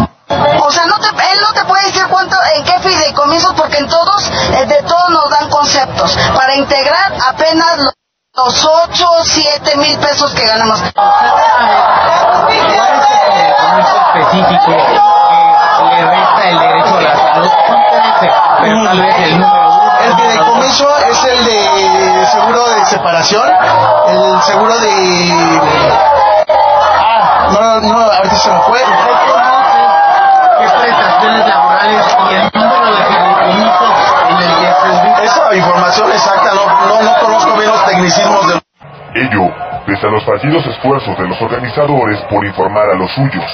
O sea, no te, él no te puede decir cuánto, en qué fideicomisos, porque en todos, eh, de todos nos dan conceptos. Para integrar apenas lo los 8 o 7 mil pesos que ganamos. ¿Cuál es el específico que le resta el derecho a la salud? Pero tal vez el número uno. El fideicomiso es el de seguro de separación, el seguro de... Ah, no, no, ahorita se me fue. ¿Qué prestaciones laborales y el número de fideicomisos en el que se Esa información exacta no, no, no conozco de... Ello, pese a los fallidos esfuerzos de los organizadores por informar a los suyos.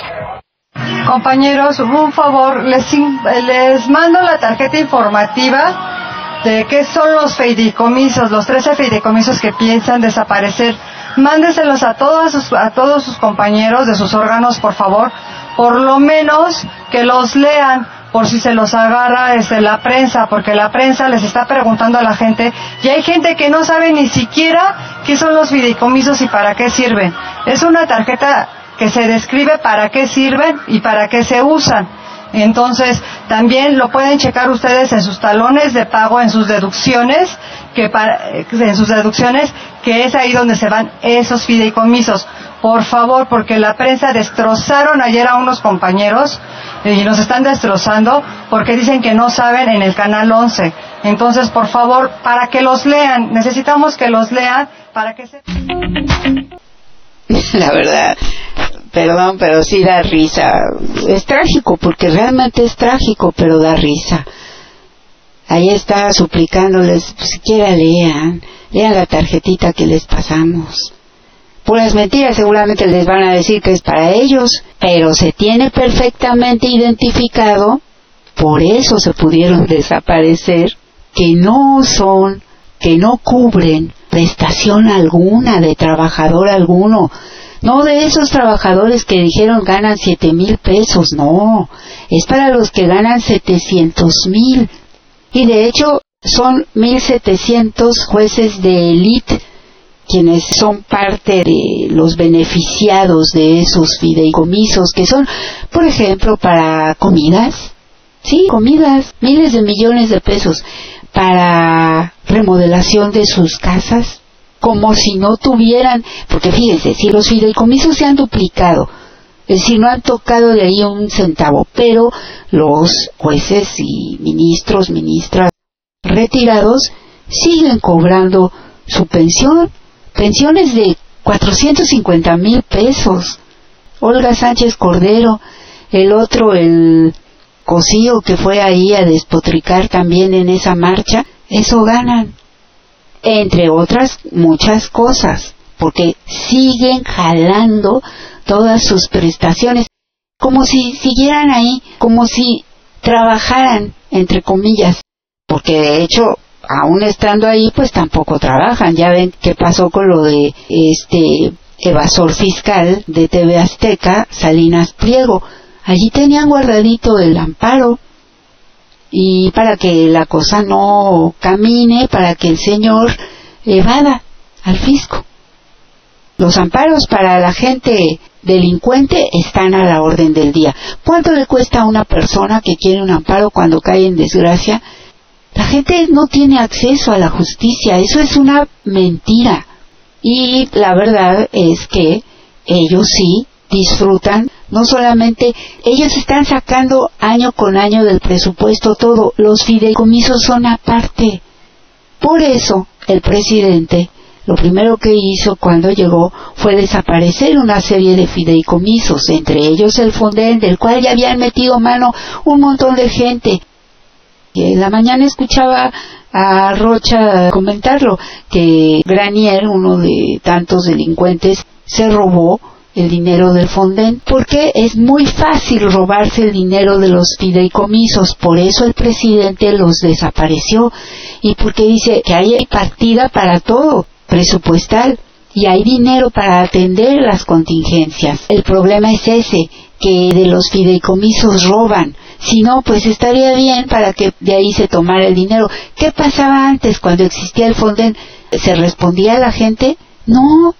Compañeros, un favor, les, les mando la tarjeta informativa de qué son los fideicomisos, los 13 fideicomisos que piensan desaparecer. Mándeselos a todos sus, a todos sus compañeros de sus órganos, por favor, por lo menos que los lean por si se los agarra desde la prensa, porque la prensa les está preguntando a la gente y hay gente que no sabe ni siquiera qué son los fideicomisos y para qué sirven. Es una tarjeta que se describe para qué sirven y para qué se usan. Entonces, también lo pueden checar ustedes en sus talones de pago, en sus deducciones, que para, en sus deducciones, que es ahí donde se van esos fideicomisos. Por favor, porque la prensa destrozaron ayer a unos compañeros y nos están destrozando porque dicen que no saben en el canal 11. Entonces, por favor, para que los lean, necesitamos que los lean para que se... *laughs* la verdad, perdón, pero sí da risa. Es trágico, porque realmente es trágico, pero da risa. Ahí está suplicándoles, pues, siquiera lean, lean la tarjetita que les pasamos. Puras mentiras seguramente les van a decir que es para ellos, pero se tiene perfectamente identificado, por eso se pudieron *laughs* desaparecer, que no son, que no cubren prestación alguna de trabajador alguno. No de esos trabajadores que dijeron ganan siete mil pesos, no. Es para los que ganan setecientos mil. Y de hecho son mil setecientos jueces de élite quienes son parte de los beneficiados de esos fideicomisos, que son, por ejemplo, para comidas, sí, comidas, miles de millones de pesos, para remodelación de sus casas, como si no tuvieran, porque fíjense, si los fideicomisos se han duplicado, es decir, no han tocado de ahí un centavo, pero los jueces y ministros, ministras retirados siguen cobrando su pensión, pensiones de 450 mil pesos. Olga Sánchez Cordero, el otro, el Cosío que fue ahí a despotricar también en esa marcha, eso ganan. Entre otras muchas cosas, porque siguen jalando todas sus prestaciones, como si siguieran ahí, como si trabajaran, entre comillas, porque de hecho aún estando ahí, pues tampoco trabajan. Ya ven qué pasó con lo de este evasor fiscal de TV Azteca, Salinas Pliego. Allí tenían guardadito el amparo y para que la cosa no camine, para que el señor evada al fisco. Los amparos para la gente delincuente están a la orden del día. ¿Cuánto le cuesta a una persona que quiere un amparo cuando cae en desgracia? La gente no tiene acceso a la justicia, eso es una mentira. Y la verdad es que ellos sí disfrutan, no solamente ellos están sacando año con año del presupuesto todo, los fideicomisos son aparte. Por eso el presidente lo primero que hizo cuando llegó fue desaparecer una serie de fideicomisos, entre ellos el Fonden, del cual ya habían metido mano un montón de gente en la mañana escuchaba a Rocha comentarlo, que Granier, uno de tantos delincuentes, se robó el dinero del Fonden, porque es muy fácil robarse el dinero de los fideicomisos, por eso el presidente los desapareció y porque dice que hay partida para todo, presupuestal, y hay dinero para atender las contingencias. El problema es ese, que de los fideicomisos roban, si no, pues estaría bien para que de ahí se tomara el dinero. ¿Qué pasaba antes cuando existía el Fonden? ¿Se respondía a la gente? No,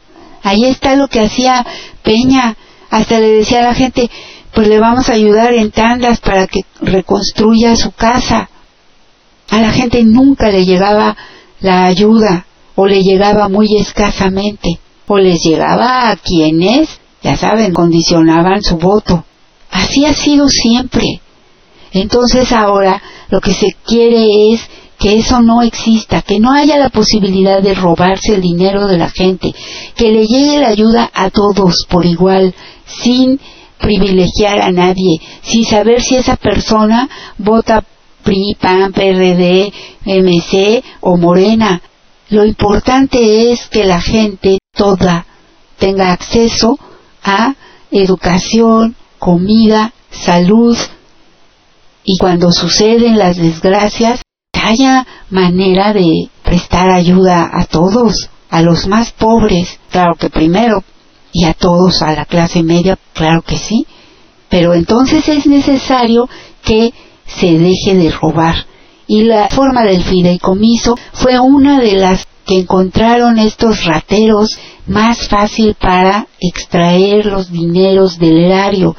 ahí está lo que hacía Peña. Hasta le decía a la gente, pues le vamos a ayudar en tandas para que reconstruya su casa. A la gente nunca le llegaba la ayuda o le llegaba muy escasamente o les llegaba a quienes, ya saben, condicionaban su voto. Así ha sido siempre. Entonces ahora lo que se quiere es que eso no exista, que no haya la posibilidad de robarse el dinero de la gente, que le llegue la ayuda a todos por igual, sin privilegiar a nadie, sin saber si esa persona vota PRI, PAN, PRD, MC o Morena. Lo importante es que la gente toda tenga acceso a educación, comida, salud, y cuando suceden las desgracias, haya manera de prestar ayuda a todos, a los más pobres, claro que primero, y a todos, a la clase media, claro que sí, pero entonces es necesario que se deje de robar. Y la forma del fideicomiso fue una de las que encontraron estos rateros más fácil para extraer los dineros del erario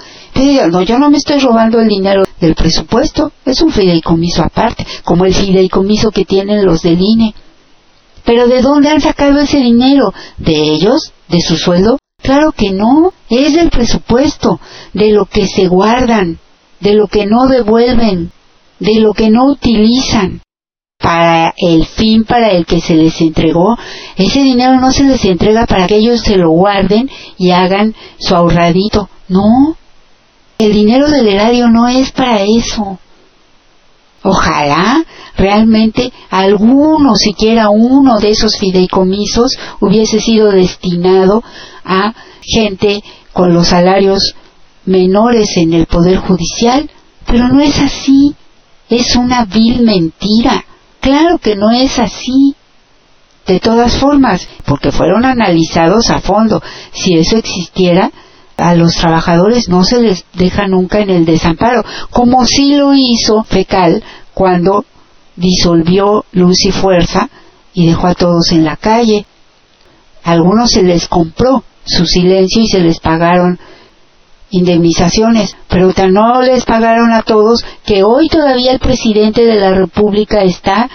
no, yo no me estoy robando el dinero del presupuesto, es un fideicomiso aparte, como el fideicomiso que tienen los del INE. Pero ¿de dónde han sacado ese dinero? ¿De ellos? ¿De su sueldo? Claro que no, es del presupuesto, de lo que se guardan, de lo que no devuelven, de lo que no utilizan para el fin para el que se les entregó, ese dinero no se les entrega para que ellos se lo guarden y hagan su ahorradito. No, el dinero del erario no es para eso. Ojalá realmente alguno, siquiera uno de esos fideicomisos hubiese sido destinado a gente con los salarios menores en el Poder Judicial, pero no es así. Es una vil mentira. Claro que no es así. De todas formas, porque fueron analizados a fondo. Si eso existiera, a los trabajadores no se les deja nunca en el desamparo, como sí lo hizo Fecal cuando disolvió Luz y Fuerza y dejó a todos en la calle. A algunos se les compró su silencio y se les pagaron indemnizaciones, pero no les pagaron a todos que hoy todavía el presidente de la República está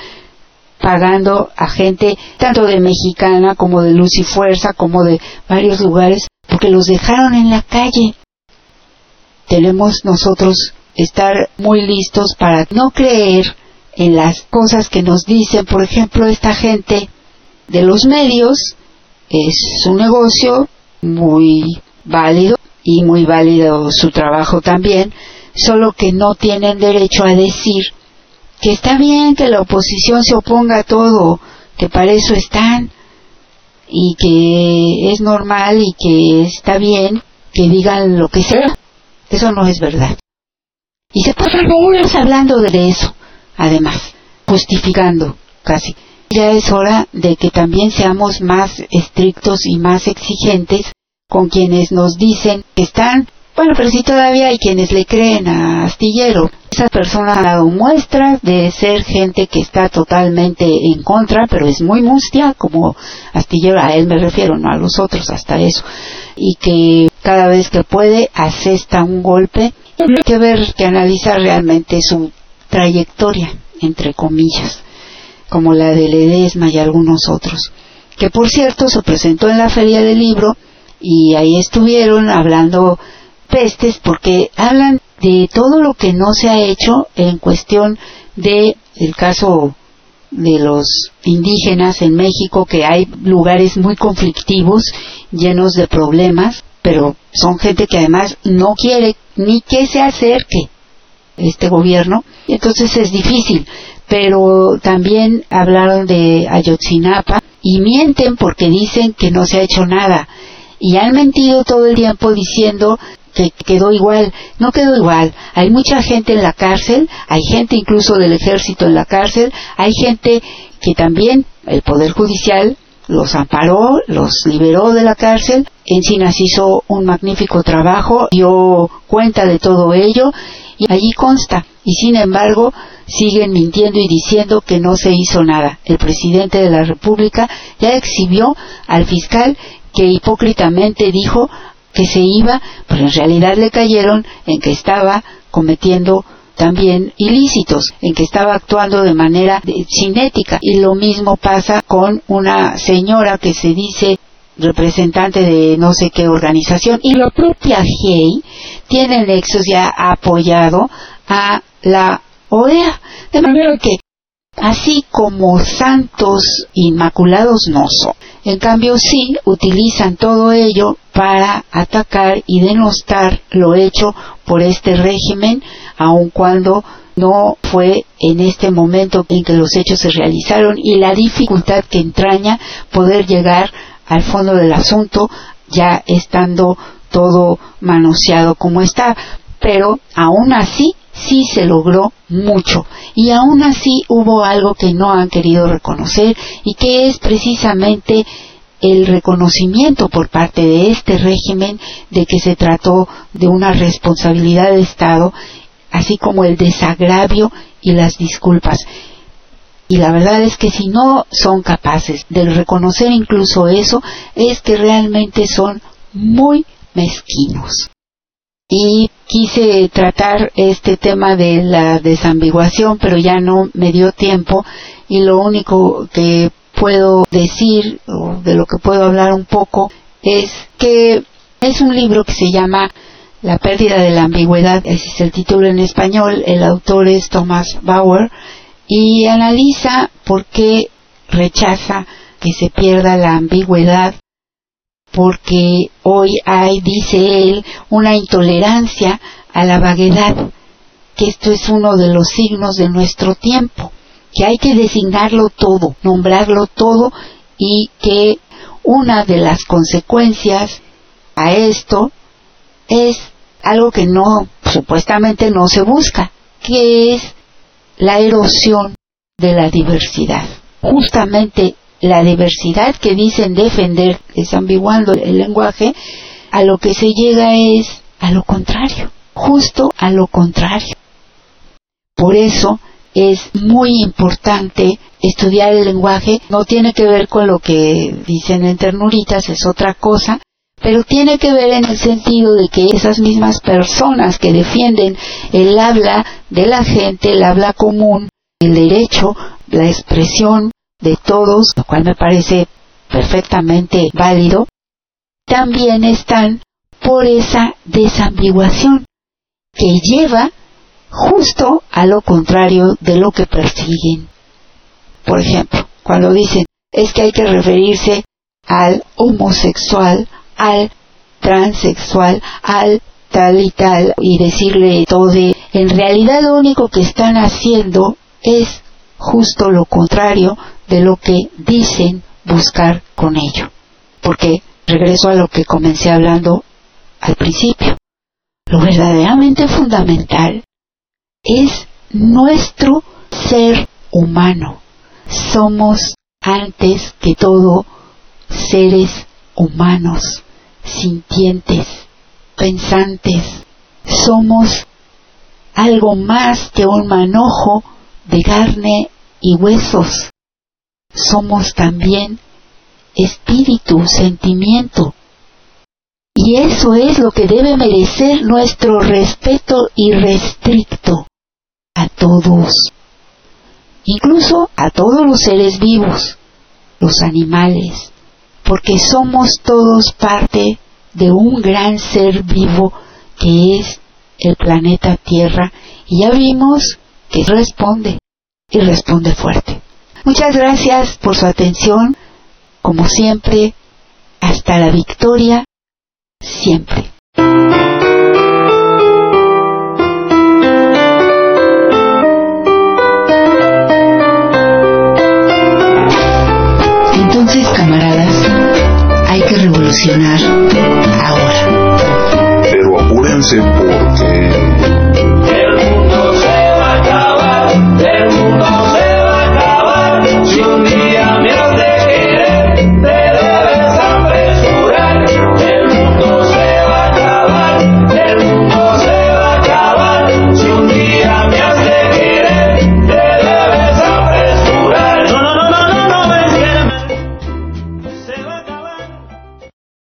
pagando a gente tanto de Mexicana como de Luz y Fuerza como de varios lugares porque los dejaron en la calle. Tenemos nosotros estar muy listos para no creer en las cosas que nos dicen, por ejemplo, esta gente de los medios es un negocio muy válido y muy válido su trabajo también, solo que no tienen derecho a decir que está bien que la oposición se oponga a todo, que para eso están y que es normal y que está bien que digan lo que sea. Eso no es verdad. Y se pasan horas hablando de eso, además, justificando casi. Ya es hora de que también seamos más estrictos y más exigentes con quienes nos dicen que están, bueno, pero si todavía hay quienes le creen a Astillero. Esa persona ha dado muestras de ser gente que está totalmente en contra, pero es muy mustia, como Astillero, a él me refiero, no a los otros, hasta eso. Y que cada vez que puede asesta un golpe. Hay que ver, que analizar realmente su trayectoria, entre comillas como la de Ledesma y algunos otros, que por cierto se presentó en la Feria del Libro y ahí estuvieron hablando pestes porque hablan de todo lo que no se ha hecho en cuestión de el caso de los indígenas en México, que hay lugares muy conflictivos, llenos de problemas, pero son gente que además no quiere ni que se acerque este gobierno, entonces es difícil. Pero también hablaron de Ayotzinapa y mienten porque dicen que no se ha hecho nada y han mentido todo el tiempo diciendo que quedó igual, no quedó igual. Hay mucha gente en la cárcel, hay gente incluso del ejército en la cárcel, hay gente que también el Poder Judicial los amparó, los liberó de la cárcel. Encinas hizo un magnífico trabajo, dio cuenta de todo ello y allí consta. Y sin embargo, siguen mintiendo y diciendo que no se hizo nada. El presidente de la República ya exhibió al fiscal que hipócritamente dijo que se iba, pero en realidad le cayeron en que estaba cometiendo también ilícitos, en que estaba actuando de manera cinética. Y lo mismo pasa con una señora que se dice representante de no sé qué organización y la propia GEI tiene nexos ya apoyado a la OEA. De manera que, así como santos inmaculados no son. En cambio, sí utilizan todo ello para atacar y denostar lo hecho por este régimen, aun cuando no fue en este momento en que los hechos se realizaron y la dificultad que entraña poder llegar al fondo del asunto ya estando todo manoseado como está. Pero aún así sí se logró mucho y aún así hubo algo que no han querido reconocer y que es precisamente el reconocimiento por parte de este régimen de que se trató de una responsabilidad de Estado, así como el desagravio y las disculpas. Y la verdad es que si no son capaces de reconocer incluso eso, es que realmente son muy mezquinos y quise tratar este tema de la desambiguación, pero ya no me dio tiempo. Y lo único que puedo decir o de lo que puedo hablar un poco es que es un libro que se llama La pérdida de la ambigüedad, ese es el título en español, el autor es Thomas Bauer y analiza por qué rechaza que se pierda la ambigüedad porque hoy hay, dice él, una intolerancia a la vaguedad, que esto es uno de los signos de nuestro tiempo, que hay que designarlo todo, nombrarlo todo y que una de las consecuencias a esto es algo que no, supuestamente no se busca, que es la erosión de la diversidad. Justamente la diversidad que dicen defender, desambiguando el lenguaje, a lo que se llega es a lo contrario, justo a lo contrario. Por eso es muy importante estudiar el lenguaje. No tiene que ver con lo que dicen en ternuritas, es otra cosa, pero tiene que ver en el sentido de que esas mismas personas que defienden el habla de la gente, el habla común, el derecho, la expresión de todos, lo cual me parece perfectamente válido, también están por esa desambiguación que lleva justo a lo contrario de lo que persiguen. Por ejemplo, cuando dicen es que hay que referirse al homosexual, al transexual, al tal y tal, y decirle todo, en realidad lo único que están haciendo es justo lo contrario de lo que dicen buscar con ello. Porque regreso a lo que comencé hablando al principio. Lo verdaderamente fundamental es nuestro ser humano. Somos antes que todo seres humanos, sintientes, pensantes. Somos algo más que un manojo de carne y huesos. Somos también espíritu, sentimiento. Y eso es lo que debe merecer nuestro respeto irrestricto a todos, incluso a todos los seres vivos, los animales, porque somos todos parte de un gran ser vivo que es el planeta Tierra y ya vimos que responde y responde fuerte. Muchas gracias por su atención, como siempre, hasta la victoria, siempre. Entonces, camaradas, hay que revolucionar ahora. Pero apúrense porque